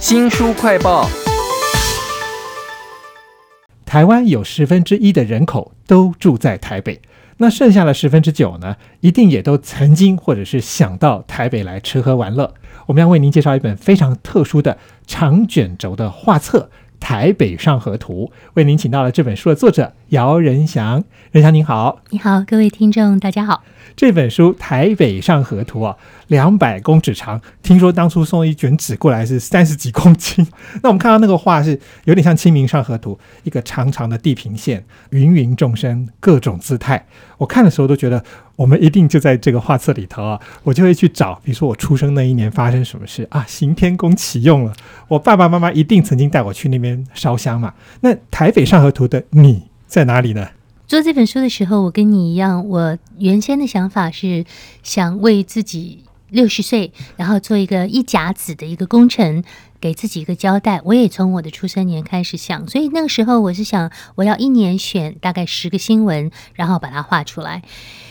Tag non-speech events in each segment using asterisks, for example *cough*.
新书快报。台湾有十分之一的人口都住在台北，那剩下的十分之九呢，一定也都曾经或者是想到台北来吃喝玩乐。我们要为您介绍一本非常特殊的长卷轴的画册《台北上河图》，为您请到了这本书的作者姚仁祥。仁祥您好，你好，各位听众，大家好。这本书《台北上河图》啊，两百公尺长，听说当初送一卷纸过来是三十几公斤。*laughs* 那我们看到那个画是有点像《清明上河图》，一个长长的地平线，芸芸众生，各种姿态。我看的时候都觉得，我们一定就在这个画册里头啊，我就会去找，比如说我出生那一年发生什么事啊，行天宫启用了，我爸爸妈妈一定曾经带我去那边烧香嘛。那《台北上河图》的你在哪里呢？做这本书的时候，我跟你一样，我原先的想法是想为自己六十岁，然后做一个一甲子的一个工程，给自己一个交代。我也从我的出生年开始想，所以那个时候我是想，我要一年选大概十个新闻，然后把它画出来。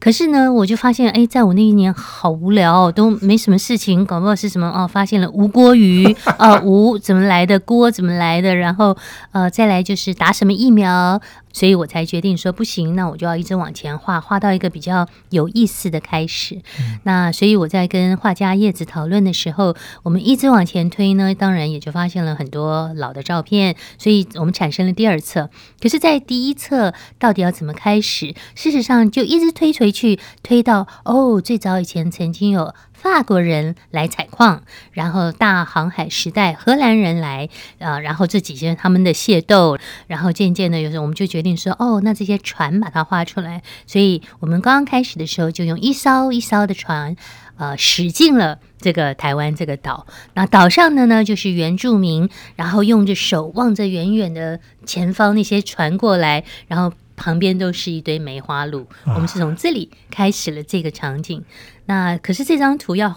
可是呢，我就发现，哎，在我那一年好无聊，都没什么事情，搞不好是什么哦？发现了吴锅鱼啊，*laughs* 吴怎么来的？锅怎么来的？然后呃，再来就是打什么疫苗？所以我才决定说不行，那我就要一直往前画，画到一个比较有意思的开始。那所以我在跟画家叶子讨论的时候，我们一直往前推呢，当然也就发现了很多老的照片，所以我们产生了第二册。可是，在第一册到底要怎么开始？事实上，就一直推回去，推到哦，最早以前曾经有。法国人来采矿，然后大航海时代荷兰人来，啊，然后这几些他们的械斗，然后渐渐的，有时候我们就决定说，哦，那这些船把它画出来。所以我们刚刚开始的时候，就用一艘一艘的船，呃，驶进了这个台湾这个岛。那岛上的呢，就是原住民，然后用着手望着远远的前方那些船过来，然后。旁边都是一堆梅花鹿，我们是从这里开始了这个场景。那可是这张图要。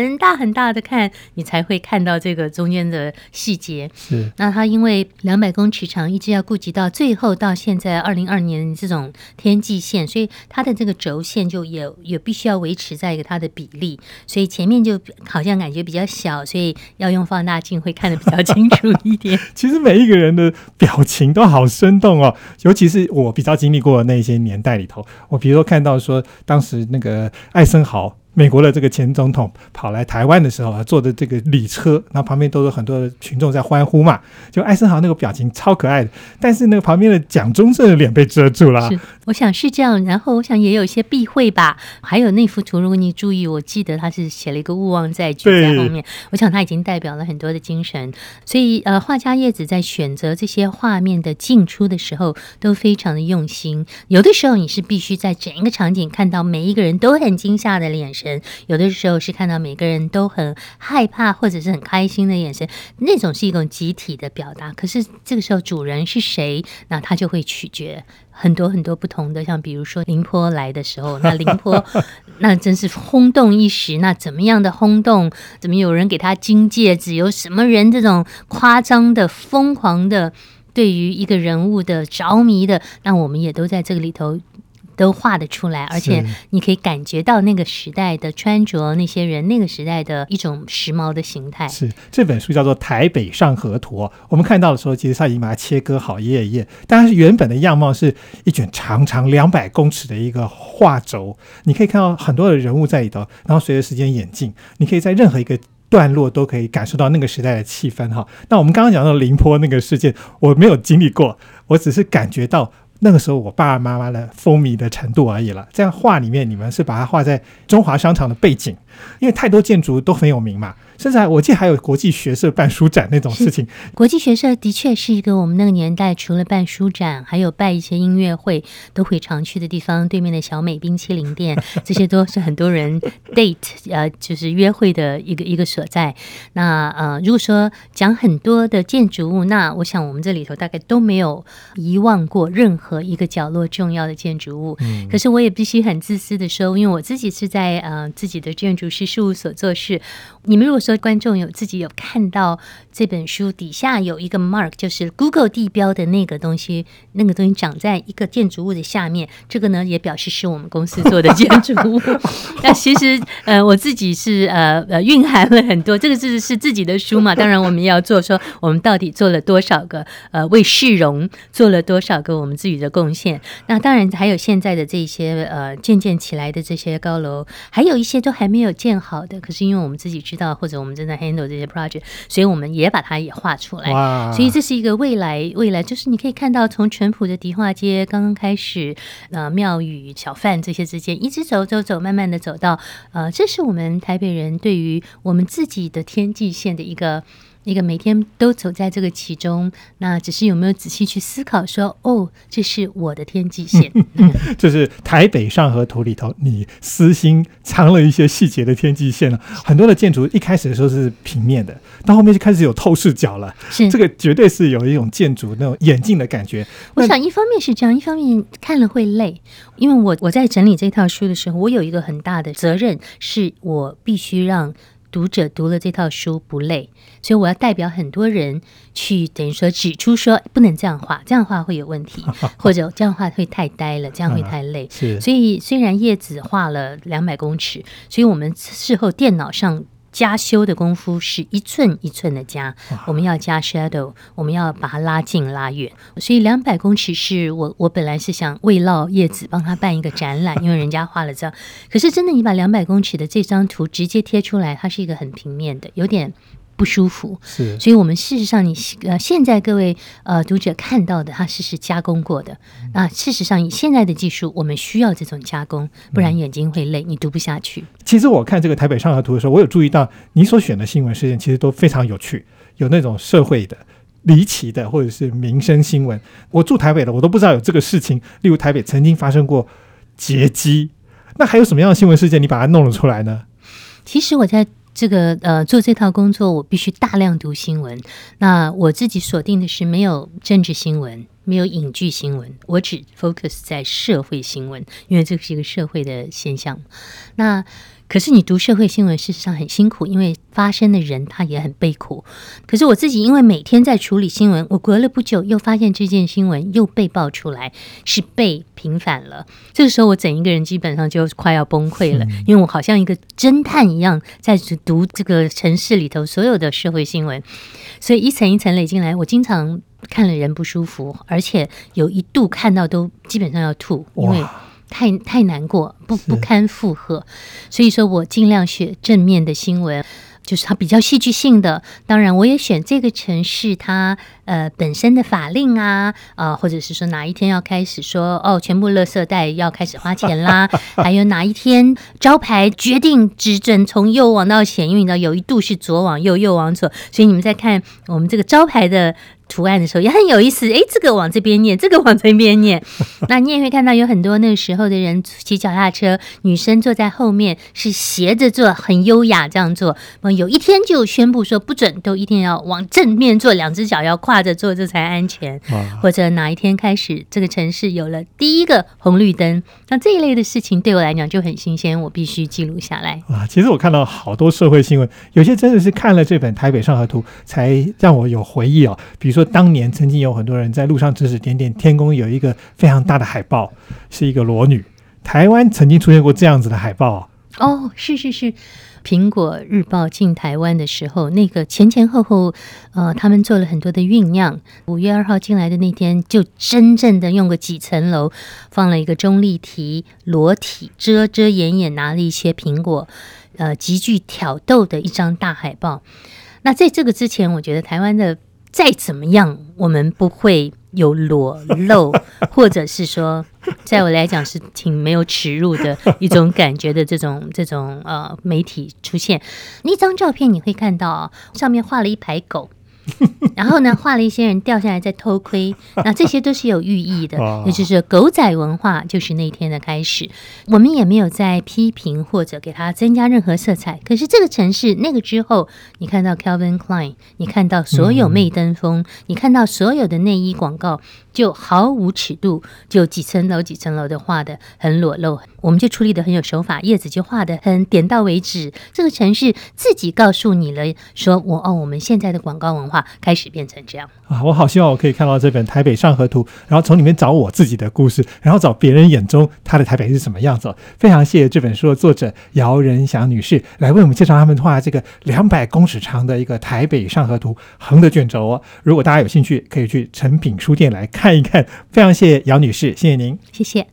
很大很大的看，你才会看到这个中间的细节。是，那它因为两百公尺长，一直要顾及到最后到现在二零二年这种天际线，所以它的这个轴线就也也必须要维持在一个它的比例。所以前面就好像感觉比较小，所以要用放大镜会看得比较清楚一点。*laughs* 其实每一个人的表情都好生动哦，尤其是我比较经历过的那些年代里头，我比如说看到说当时那个艾森豪。美国的这个前总统跑来台湾的时候啊，坐的这个礼车，然后旁边都有很多的群众在欢呼嘛。就艾森豪那个表情超可爱的，但是那个旁边的蒋中正的脸被遮住了。是，我想是这样。然后我想也有一些避讳吧。还有那幅图，如果你注意，我记得他是写了一个勿忘在举在后面。我想他已经代表了很多的精神。所以呃，画家叶子在选择这些画面的进出的时候都非常的用心。有的时候你是必须在整一个场景看到每一个人都很惊吓的脸。有的时候是看到每个人都很害怕或者是很开心的眼神，那种是一种集体的表达。可是这个时候主人是谁，那他就会取决很多很多不同的。像比如说林坡来的时候，那林坡 *laughs* 那真是轰动一时。那怎么样的轰动？怎么有人给他金戒指？有什么人这种夸张的、疯狂的对于一个人物的着迷的？那我们也都在这个里头。都画得出来，而且你可以感觉到那个时代的穿着，那些人那个时代的一种时髦的形态。是这本书叫做《台北上河图》，我们看到的时候，其实它已经把它切割好一页一页，但是原本的样貌是一卷长长两百公尺的一个画轴，你可以看到很多的人物在里头，然后随着时间演进，你可以在任何一个段落都可以感受到那个时代的气氛哈。那我们刚刚讲到凌波那个事件，我没有经历过，我只是感觉到。那个时候，我爸爸妈妈的风靡的程度而已了。这样画里面，你们是把它画在中华商场的背景，因为太多建筑都很有名嘛。甚至还我记得还有国际学社办书展那种事情。国际学社的确是一个我们那个年代除了办书展，还有办一些音乐会都会常去的地方。对面的小美冰淇淋店，这些都是很多人 *laughs* date 呃，就是约会的一个一个所在。那呃，如果说讲很多的建筑物，那我想我们这里头大概都没有遗忘过任何一个角落重要的建筑物。嗯。可是我也必须很自私的说，因为我自己是在呃自己的建筑。筑师事务所做事。你们如果说观众有自己有看到这本书底下有一个 mark，就是 Google 地标的那个东西，那个东西长在一个建筑物的下面，这个呢也表示是我们公司做的建筑物。*laughs* 那其实呃我自己是呃呃蕴含了很多，这个是是自己的书嘛，当然我们也要做说我们到底做了多少个呃为市容做了多少个我们自己的贡献。那当然还有现在的这些呃渐渐起来的这些高楼，还有一些都还没有建好的，可是因为我们自己。知道或者我们正在 handle 这些 project，所以我们也把它也画出来。所以这是一个未来，未来就是你可以看到从淳朴的迪化街刚刚开始，呃，庙宇、小贩这些之间，一直走走走，慢慢的走到，呃，这是我们台北人对于我们自己的天际线的一个。一个每天都走在这个其中，那只是有没有仔细去思考说，哦，这是我的天际线，*laughs* 就是台北上河图里头，你私心藏了一些细节的天际线了。很多的建筑一开始的时候是平面的，到后面就开始有透视角了。是这个绝对是有一种建筑那种眼镜的感觉。我想一方面是这样，一方面看了会累，因为我我在整理这套书的时候，我有一个很大的责任，是我必须让。读者读了这套书不累，所以我要代表很多人去等于说指出说不能这样画，这样画会有问题，*laughs* 或者这样画会太呆了，这样会太累。*laughs* 是，所以虽然叶子画了两百公尺，所以我们事后电脑上。加修的功夫是一寸一寸的加，我们要加 shadow，我们要把它拉近拉远。所以两百公尺是我我本来是想为落叶子帮他办一个展览，因为人家画了这样。*laughs* 可是真的，你把两百公尺的这张图直接贴出来，它是一个很平面的，有点。不舒服，是，所以，我们事实上，你呃，现在各位呃读者看到的，它是是加工过的。那事实上，以现在的技术，我们需要这种加工，不然眼睛会累，你读不下去。其实我看这个台北上河图的时候，我有注意到你所选的新闻事件，其实都非常有趣，有那种社会的、离奇的，或者是民生新闻。我住台北的，我都不知道有这个事情。例如台北曾经发生过劫机，那还有什么样的新闻事件，你把它弄了出来呢？其实我在。这个呃，做这套工作，我必须大量读新闻。那我自己锁定的是没有政治新闻，没有影剧新闻，我只 focus 在社会新闻，因为这是一个社会的现象。那可是你读社会新闻，事实上很辛苦，因为发生的人他也很悲苦。可是我自己因为每天在处理新闻，我隔了不久又发现这件新闻又被爆出来，是被平反了。这个时候我整一个人基本上就快要崩溃了，因为我好像一个侦探一样在读这个城市里头所有的社会新闻，所以一层一层累进来，我经常看了人不舒服，而且有一度看到都基本上要吐，因为。太太难过，不不堪负荷，所以说我尽量选正面的新闻，就是它比较戏剧性的。当然，我也选这个城市它呃本身的法令啊，啊，或者是说哪一天要开始说哦，全部垃圾袋要开始花钱啦，*laughs* 还有哪一天招牌决定只准从右往到前，因为你知道有一度是左往右，右往左，所以你们在看我们这个招牌的。图案的时候也很有意思，哎，这个往这边念，这个往这边念。*laughs* 那你也会看到有很多那个时候的人骑脚踏车，女生坐在后面是斜着坐，很优雅这样做。有一天就宣布说不准，都一定要往正面坐，两只脚要跨着坐，这才安全。或者哪一天开始，这个城市有了第一个红绿灯，那这一类的事情对我来讲就很新鲜，我必须记录下来。啊，其实我看到好多社会新闻，有些真的是看了这本《台北上河图》才让我有回忆哦，比如说。当年曾经有很多人在路上指指点点，天宫有一个非常大的海报，是一个裸女。台湾曾经出现过这样子的海报哦，是是是，苹果日报进台湾的时候，那个前前后后，呃，他们做了很多的酝酿。五月二号进来的那天，就真正的用个几层楼放了一个中立题裸体遮遮掩掩拿了一些苹果，呃，极具挑逗的一张大海报。那在这个之前，我觉得台湾的。再怎么样，我们不会有裸露，*laughs* 或者是说，在我来讲是挺没有耻辱的一种感觉的这种这种呃媒体出现。那张照片你会看到上面画了一排狗，*laughs* 然后呢，画了一些人掉下来在偷窥，*laughs* 那这些都是有寓意的，也就是狗仔文化就是那天的开始。我们也没有在批评或者给它增加任何色彩。可是这个城市那个之后，你看到 Calvin Klein，你看到所有媚登风，你看到所有的内衣广告，就毫无尺度，就几层楼几层楼的画的很裸露，我们就处理的很有手法，叶子就画的很点到为止。这个城市自己告诉你了，说我哦，我们现在的广告文化开始变成这样。啊，我好希望我可以看到这本《台北上河图》，然后从里面找我自己的故事，然后找别人眼中他的台北是什么样子哦。非常谢谢这本书的作者姚仁祥女士来为我们介绍他们画这个两百公尺长的一个台北上河图横的卷轴哦。如果大家有兴趣，可以去诚品书店来看一看。非常谢谢姚女士，谢谢您。谢谢。